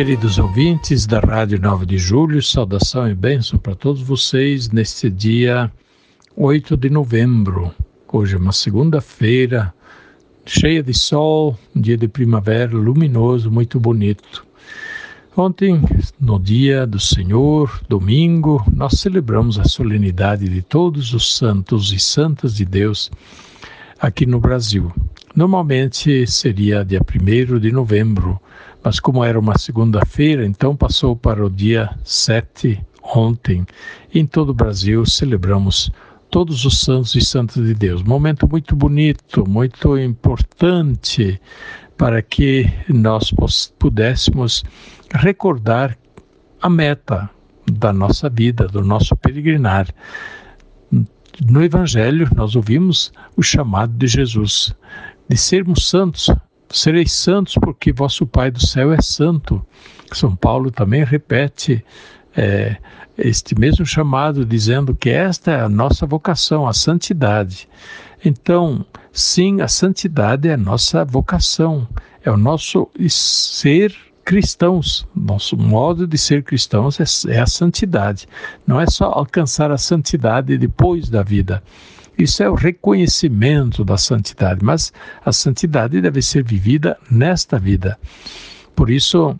Queridos ouvintes da Rádio 9 de Julho, saudação e bênção para todos vocês neste dia 8 de novembro. Hoje é uma segunda-feira, cheia de sol, um dia de primavera luminoso, muito bonito. Ontem, no dia do Senhor, domingo, nós celebramos a solenidade de todos os santos e santas de Deus aqui no Brasil. Normalmente seria dia 1 de novembro, mas como era uma segunda-feira, então passou para o dia 7 ontem. Em todo o Brasil celebramos todos os santos e santas de Deus. Momento muito bonito, muito importante para que nós pudéssemos recordar a meta da nossa vida, do nosso peregrinar. No Evangelho, nós ouvimos o chamado de Jesus de sermos santos, Sereis santos porque vosso Pai do céu é santo. São Paulo também repete é, este mesmo chamado, dizendo que esta é a nossa vocação, a santidade. Então, sim, a santidade é a nossa vocação, é o nosso ser cristãos. Nosso modo de ser cristãos é, é a santidade. Não é só alcançar a santidade depois da vida isso é o reconhecimento da santidade, mas a santidade deve ser vivida nesta vida. Por isso,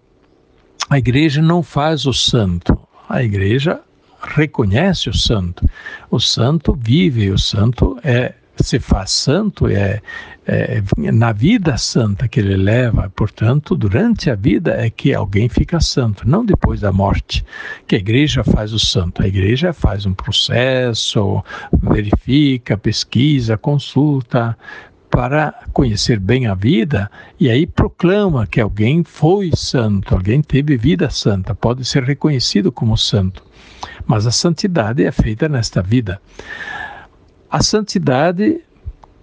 a igreja não faz o santo, a igreja reconhece o santo. O santo vive, o santo é se faz santo, é, é, na vida santa que ele leva, portanto, durante a vida é que alguém fica santo, não depois da morte, que a igreja faz o santo. A igreja faz um processo, verifica, pesquisa, consulta, para conhecer bem a vida e aí proclama que alguém foi santo, alguém teve vida santa, pode ser reconhecido como santo. Mas a santidade é feita nesta vida a santidade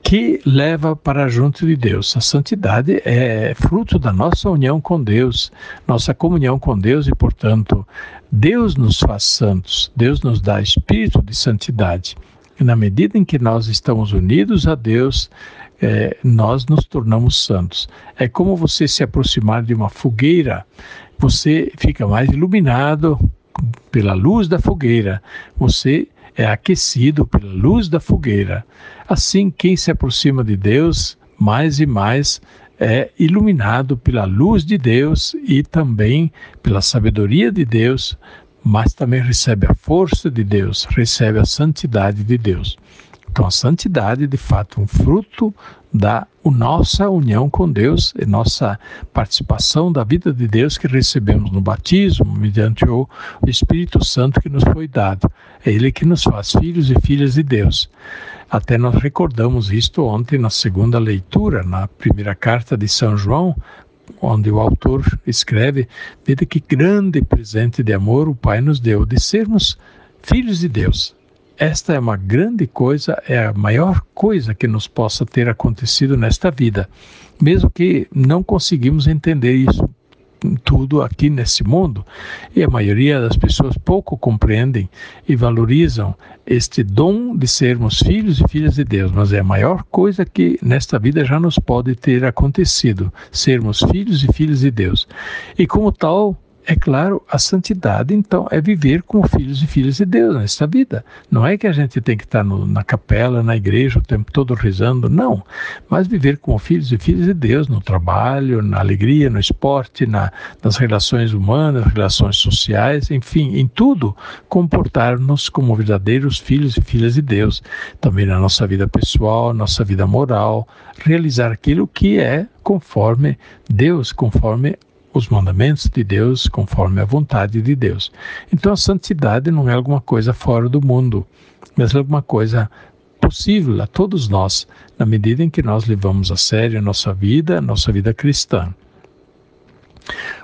que leva para junto de Deus. A santidade é fruto da nossa união com Deus, nossa comunhão com Deus e, portanto, Deus nos faz santos, Deus nos dá espírito de santidade. E na medida em que nós estamos unidos a Deus, é, nós nos tornamos santos. É como você se aproximar de uma fogueira, você fica mais iluminado pela luz da fogueira, você é aquecido pela luz da fogueira. Assim, quem se aproxima de Deus, mais e mais é iluminado pela luz de Deus e também pela sabedoria de Deus, mas também recebe a força de Deus, recebe a santidade de Deus. Então, a santidade, de fato, é um fruto da nossa união com Deus e nossa participação da vida de Deus que recebemos no batismo, mediante o Espírito Santo que nos foi dado. É Ele que nos faz filhos e filhas de Deus. Até nós recordamos isto ontem na segunda leitura, na primeira carta de São João, onde o autor escreve: Veja que grande presente de amor o Pai nos deu, de sermos filhos de Deus. Esta é uma grande coisa, é a maior coisa que nos possa ter acontecido nesta vida, mesmo que não conseguimos entender isso tudo aqui nesse mundo e a maioria das pessoas pouco compreendem e valorizam este dom de sermos filhos e filhas de Deus, mas é a maior coisa que nesta vida já nos pode ter acontecido, sermos filhos e filhas de Deus. E como tal, é claro, a santidade, então, é viver como filhos e filhas de Deus nesta vida. Não é que a gente tem que estar no, na capela, na igreja, o tempo todo rezando, não. Mas viver como filhos e filhas de Deus no trabalho, na alegria, no esporte, na, nas relações humanas, relações sociais, enfim, em tudo, comportar-nos como verdadeiros filhos e filhas de Deus. Também na nossa vida pessoal, nossa vida moral, realizar aquilo que é conforme Deus, conforme os mandamentos de Deus conforme a vontade de Deus. Então a santidade não é alguma coisa fora do mundo, mas é alguma coisa possível a todos nós, na medida em que nós levamos a sério a nossa vida, a nossa vida cristã.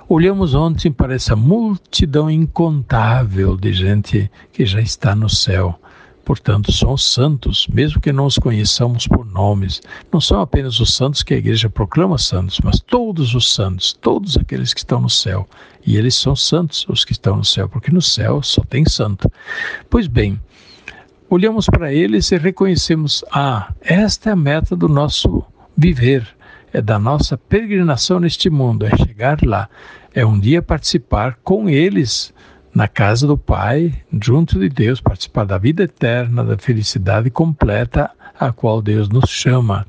Olhamos ontem para essa multidão incontável de gente que já está no céu. Portanto, são os santos, mesmo que não os conheçamos por nomes. Não são apenas os santos que a igreja proclama santos, mas todos os santos, todos aqueles que estão no céu. E eles são santos, os que estão no céu, porque no céu só tem santo. Pois bem, olhamos para eles e reconhecemos: ah, esta é a meta do nosso viver, é da nossa peregrinação neste mundo, é chegar lá, é um dia participar com eles na casa do Pai, junto de Deus, participar da vida eterna, da felicidade completa a qual Deus nos chama.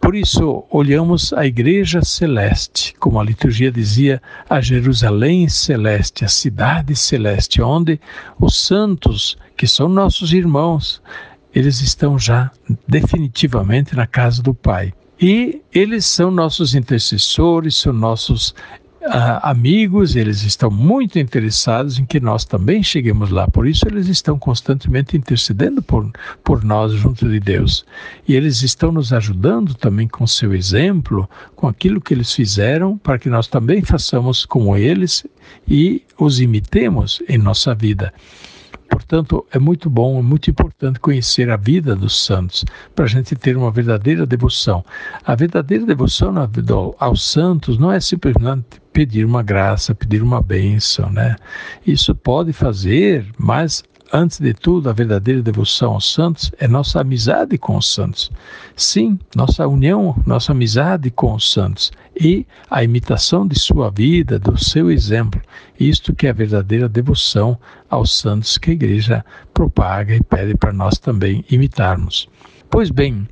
Por isso, olhamos a Igreja Celeste, como a liturgia dizia, a Jerusalém Celeste, a cidade celeste, onde os santos, que são nossos irmãos, eles estão já definitivamente na casa do Pai. E eles são nossos intercessores, são nossos amigos, eles estão muito interessados em que nós também cheguemos lá. Por isso, eles estão constantemente intercedendo por, por nós junto de Deus. E eles estão nos ajudando também com seu exemplo, com aquilo que eles fizeram, para que nós também façamos como eles e os imitemos em nossa vida. Portanto, é muito bom, é muito importante conhecer a vida dos santos, para a gente ter uma verdadeira devoção. A verdadeira devoção aos santos não é simplesmente pedir uma graça, pedir uma bênção, né? Isso pode fazer, mas antes de tudo, a verdadeira devoção aos santos é nossa amizade com os santos. Sim, nossa união, nossa amizade com os santos e a imitação de sua vida, do seu exemplo. Isto que é a verdadeira devoção aos santos que a igreja propaga e pede para nós também imitarmos. Pois bem,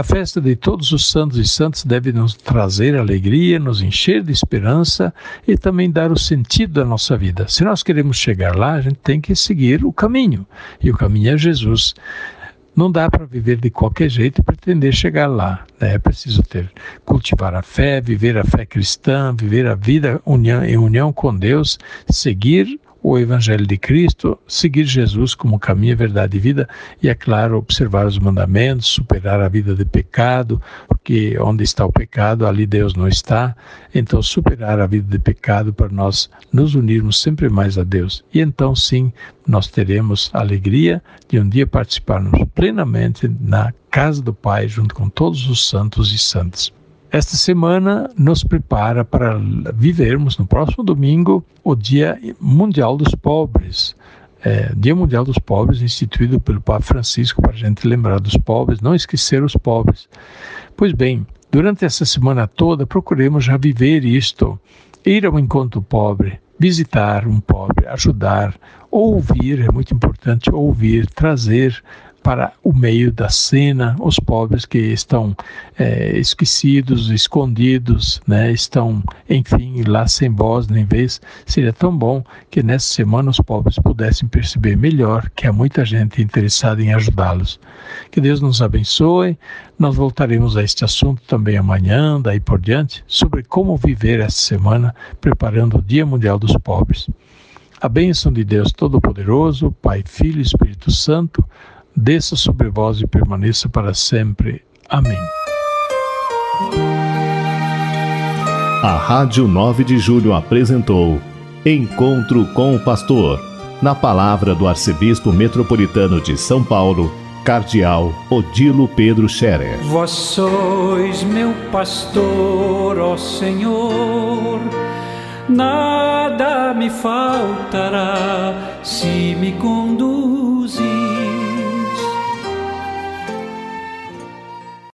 a festa de todos os santos e santas deve nos trazer alegria, nos encher de esperança e também dar o sentido da nossa vida. Se nós queremos chegar lá, a gente tem que seguir o caminho, e o caminho é Jesus. Não dá para viver de qualquer jeito e pretender chegar lá. Né? É preciso ter, cultivar a fé, viver a fé cristã, viver a vida união, em união com Deus, seguir o Evangelho de Cristo, seguir Jesus como caminho, verdade e vida, e, é claro, observar os mandamentos, superar a vida de pecado, porque onde está o pecado, ali Deus não está. Então, superar a vida de pecado para nós nos unirmos sempre mais a Deus. E então, sim, nós teremos a alegria de um dia participarmos plenamente na casa do Pai, junto com todos os santos e santas. Esta semana nos prepara para vivermos no próximo domingo o Dia Mundial dos Pobres. É, Dia Mundial dos Pobres, instituído pelo Papa Francisco para a gente lembrar dos pobres, não esquecer os pobres. Pois bem, durante essa semana toda, procuremos já viver isto, ir ao encontro pobre, visitar um pobre, ajudar, ouvir, é muito importante ouvir, trazer para o meio da cena, os pobres que estão é, esquecidos, escondidos, né, estão, enfim, lá sem voz nem vez. Seria tão bom que nessa semana os pobres pudessem perceber melhor que há muita gente interessada em ajudá-los. Que Deus nos abençoe. Nós voltaremos a este assunto também amanhã, daí por diante, sobre como viver essa semana preparando o Dia Mundial dos Pobres. A bênção de Deus Todo-Poderoso, Pai, Filho e Espírito Santo, desça sobre vós e permaneça para sempre. Amém. A Rádio 9 de Julho apresentou Encontro com o Pastor, na palavra do Arcebispo Metropolitano de São Paulo, Cardeal Odilo Pedro Scherer. Vós sois meu pastor, ó Senhor, nada me faltará se me conduz